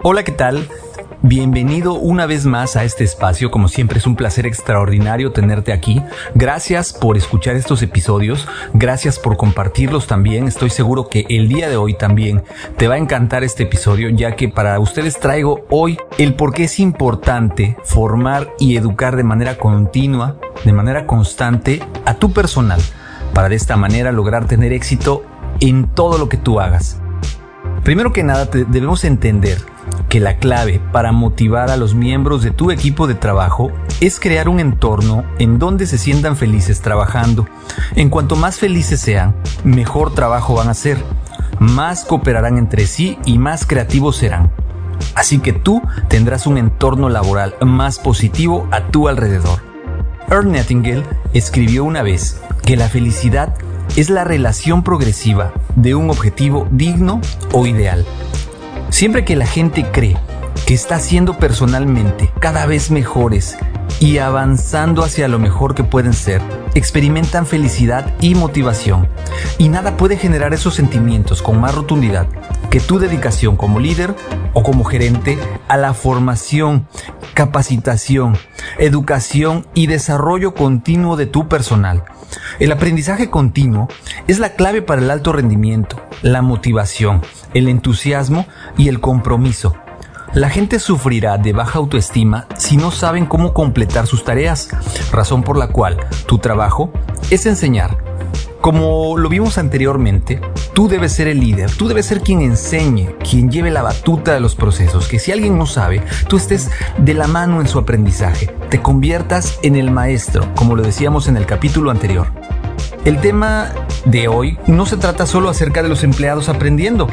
Hola, ¿qué tal? Bienvenido una vez más a este espacio, como siempre es un placer extraordinario tenerte aquí. Gracias por escuchar estos episodios, gracias por compartirlos también. Estoy seguro que el día de hoy también te va a encantar este episodio, ya que para ustedes traigo hoy el por qué es importante formar y educar de manera continua, de manera constante a tu personal, para de esta manera lograr tener éxito en todo lo que tú hagas. Primero que nada, debemos entender que la clave para motivar a los miembros de tu equipo de trabajo es crear un entorno en donde se sientan felices trabajando. En cuanto más felices sean, mejor trabajo van a hacer, más cooperarán entre sí y más creativos serán. Así que tú tendrás un entorno laboral más positivo a tu alrededor. Ernst Nightingale escribió una vez que la felicidad es la relación progresiva de un objetivo digno o ideal. Siempre que la gente cree que está siendo personalmente cada vez mejores y avanzando hacia lo mejor que pueden ser, experimentan felicidad y motivación. Y nada puede generar esos sentimientos con más rotundidad que tu dedicación como líder o como gerente a la formación, capacitación, educación y desarrollo continuo de tu personal. El aprendizaje continuo es la clave para el alto rendimiento, la motivación, el entusiasmo y el compromiso. La gente sufrirá de baja autoestima si no saben cómo completar sus tareas, razón por la cual tu trabajo es enseñar. Como lo vimos anteriormente, tú debes ser el líder, tú debes ser quien enseñe, quien lleve la batuta de los procesos, que si alguien no sabe, tú estés de la mano en su aprendizaje, te conviertas en el maestro, como lo decíamos en el capítulo anterior. El tema de hoy no se trata solo acerca de los empleados aprendiendo,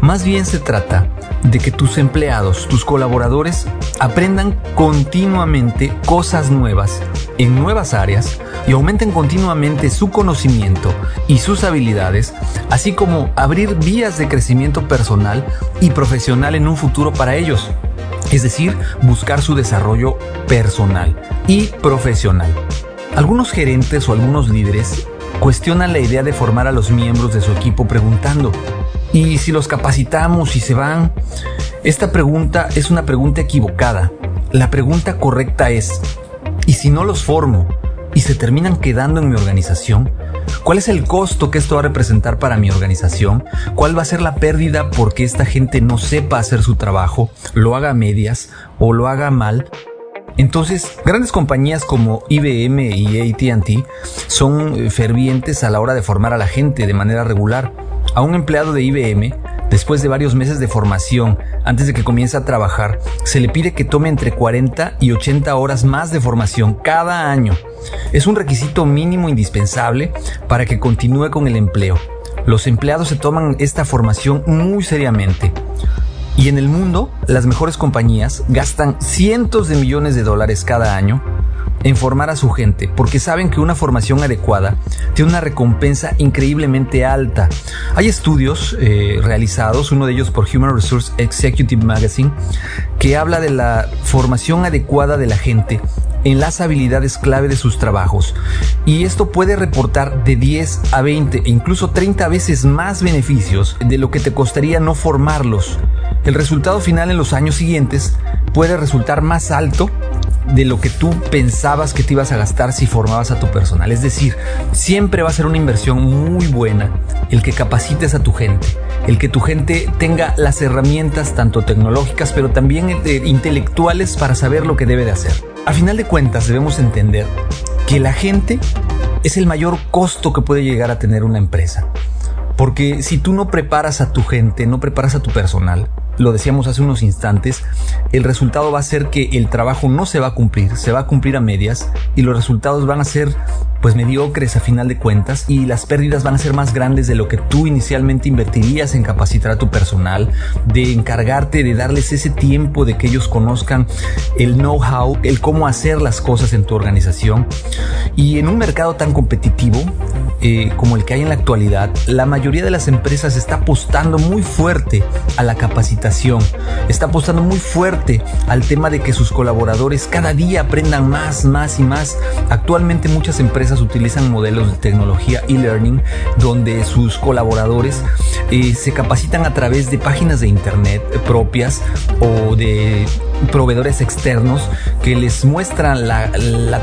más bien se trata de que tus empleados, tus colaboradores, aprendan continuamente cosas nuevas en nuevas áreas y aumenten continuamente su conocimiento y sus habilidades, así como abrir vías de crecimiento personal y profesional en un futuro para ellos. Es decir, buscar su desarrollo personal y profesional. Algunos gerentes o algunos líderes cuestionan la idea de formar a los miembros de su equipo preguntando, ¿y si los capacitamos y se van? Esta pregunta es una pregunta equivocada. La pregunta correcta es, ¿y si no los formo y se terminan quedando en mi organización? ¿Cuál es el costo que esto va a representar para mi organización? ¿Cuál va a ser la pérdida porque esta gente no sepa hacer su trabajo, lo haga a medias o lo haga mal? Entonces, grandes compañías como IBM y ATT son eh, fervientes a la hora de formar a la gente de manera regular. A un empleado de IBM, después de varios meses de formación, antes de que comience a trabajar, se le pide que tome entre 40 y 80 horas más de formación cada año. Es un requisito mínimo indispensable para que continúe con el empleo. Los empleados se toman esta formación muy seriamente. Y en el mundo, las mejores compañías gastan cientos de millones de dólares cada año en formar a su gente, porque saben que una formación adecuada tiene una recompensa increíblemente alta. Hay estudios eh, realizados, uno de ellos por Human Resource Executive Magazine, que habla de la formación adecuada de la gente en las habilidades clave de sus trabajos. Y esto puede reportar de 10 a 20 e incluso 30 veces más beneficios de lo que te costaría no formarlos. El resultado final en los años siguientes puede resultar más alto de lo que tú pensabas que te ibas a gastar si formabas a tu personal. Es decir, siempre va a ser una inversión muy buena el que capacites a tu gente, el que tu gente tenga las herramientas tanto tecnológicas pero también eh, intelectuales para saber lo que debe de hacer. A final de cuentas debemos entender que la gente es el mayor costo que puede llegar a tener una empresa. Porque si tú no preparas a tu gente, no preparas a tu personal, lo decíamos hace unos instantes, el resultado va a ser que el trabajo no se va a cumplir, se va a cumplir a medias y los resultados van a ser pues mediocres a final de cuentas y las pérdidas van a ser más grandes de lo que tú inicialmente invertirías en capacitar a tu personal, de encargarte de darles ese tiempo de que ellos conozcan el know-how, el cómo hacer las cosas en tu organización. Y en un mercado tan competitivo, eh, como el que hay en la actualidad, la mayoría de las empresas está apostando muy fuerte a la capacitación, está apostando muy fuerte al tema de que sus colaboradores cada día aprendan más, más y más. Actualmente muchas empresas empresas utilizan modelos de tecnología e-learning donde sus colaboradores eh, se capacitan a través de páginas de internet propias o de proveedores externos que les muestran la,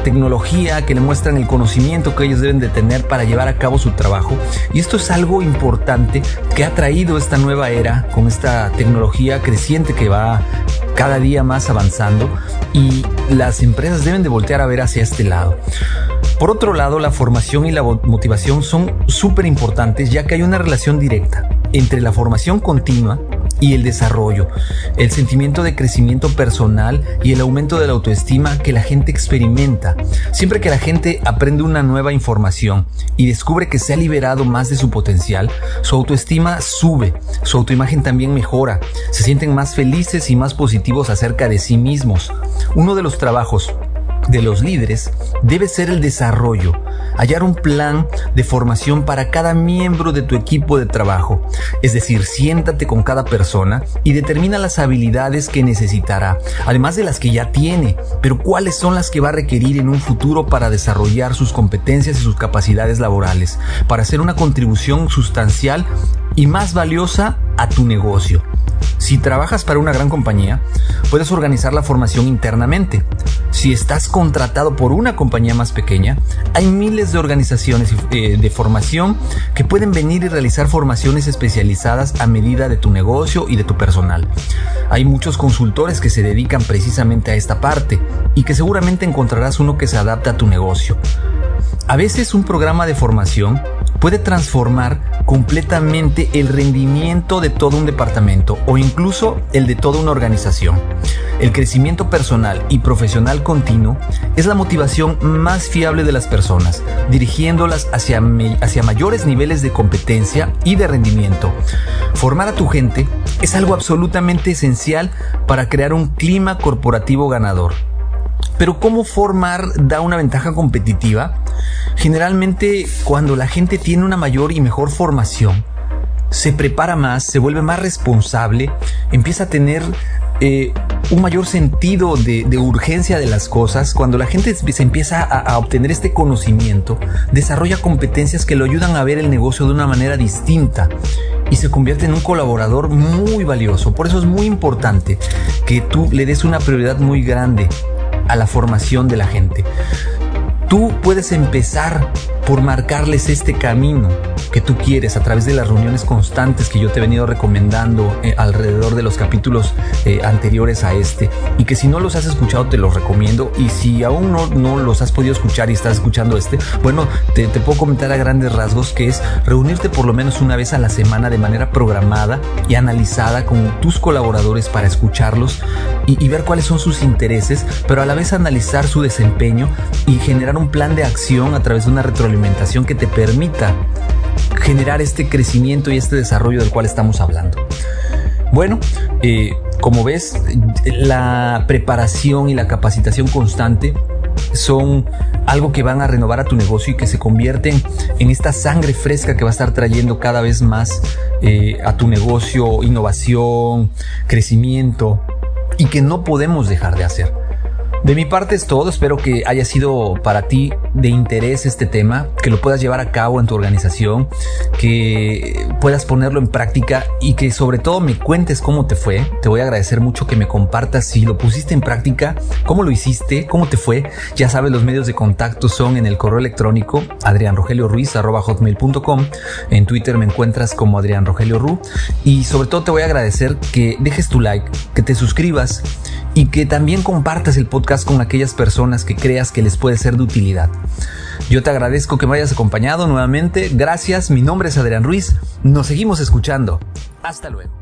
tecnología, que les muestran el conocimiento que ellos deben de tener para llevar a cabo su trabajo. Y esto es algo importante que ha traído esta nueva era con esta tecnología creciente que va cada día más avanzando y las empresas deben de voltear a ver hacia este lado. Por otro lado, la formación y la motivación son súper importantes ya que hay una relación directa entre la formación continua y el desarrollo, el sentimiento de crecimiento personal y el aumento de la autoestima que la gente experimenta. Siempre que la gente aprende una nueva información y descubre que se ha liberado más de su potencial, su autoestima sube, su autoimagen también mejora, se sienten más felices y más positivos acerca de sí mismos. Uno de los trabajos de los líderes debe ser el desarrollo, hallar un plan de formación para cada miembro de tu equipo de trabajo. Es decir, siéntate con cada persona y determina las habilidades que necesitará, además de las que ya tiene, pero cuáles son las que va a requerir en un futuro para desarrollar sus competencias y sus capacidades laborales, para hacer una contribución sustancial y más valiosa a tu negocio. Si trabajas para una gran compañía, puedes organizar la formación internamente. Si estás contratado por una compañía más pequeña, hay miles de organizaciones eh, de formación que pueden venir y realizar formaciones especializadas a medida de tu negocio y de tu personal. Hay muchos consultores que se dedican precisamente a esta parte y que seguramente encontrarás uno que se adapta a tu negocio. A veces un programa de formación puede transformar completamente el rendimiento de todo un departamento o incluso el de toda una organización. El crecimiento personal y profesional continuo es la motivación más fiable de las personas, dirigiéndolas hacia, hacia mayores niveles de competencia y de rendimiento. Formar a tu gente es algo absolutamente esencial para crear un clima corporativo ganador. Pero ¿cómo formar da una ventaja competitiva? Generalmente cuando la gente tiene una mayor y mejor formación, se prepara más, se vuelve más responsable, empieza a tener eh, un mayor sentido de, urgencia de las cosas, cuando la gente se empieza a, a, obtener este conocimiento, desarrolla competencias que lo ayudan a ver el negocio de una manera distinta y se convierte en un colaborador muy valioso. Por eso es muy importante que tú le des una prioridad muy grande a la formación de la gente. Tú puedes empezar por marcarles este camino que tú quieres a través de las reuniones constantes que yo te he venido recomendando eh, alrededor de los capítulos eh, anteriores a este. Y que si no los has escuchado te los recomiendo. Y si aún no, no los has podido escuchar y estás escuchando este, bueno, te, puedo comentar a grandes rasgos que es reunirte por lo menos una vez a la semana de manera programada y analizada con tus colaboradores para escucharlos y, y ver cuáles son sus intereses, pero a la vez analizar su desempeño y generar un plan de acción a través de una retroalimentación que te permita generar este crecimiento y este desarrollo del cual estamos hablando. Bueno, eh, como ves, la preparación y la capacitación constante son algo que van a renovar a tu negocio y que se convierten en esta sangre fresca que va a estar trayendo cada vez más eh, a tu negocio innovación, crecimiento y que no podemos dejar de hacer. De mi parte es todo, espero que haya sido para ti de interés este tema, que lo puedas llevar a cabo en tu organización, que puedas ponerlo en práctica y que sobre todo me cuentes cómo te fue. Te voy a agradecer mucho que me compartas si lo pusiste en práctica, cómo lo hiciste, cómo te fue. Ya sabes, los medios de contacto son en el correo electrónico adrianrogelioruiz.com. En Twitter me encuentras como Adrián Rogelio Ru. Y sobre todo te voy a agradecer que dejes tu like, que te suscribas y que también compartas el podcast con aquellas personas que creas que les puede ser de utilidad. Yo te agradezco que me hayas acompañado nuevamente. Gracias, mi nombre es Adrián Ruiz. Nos seguimos escuchando. Hasta luego.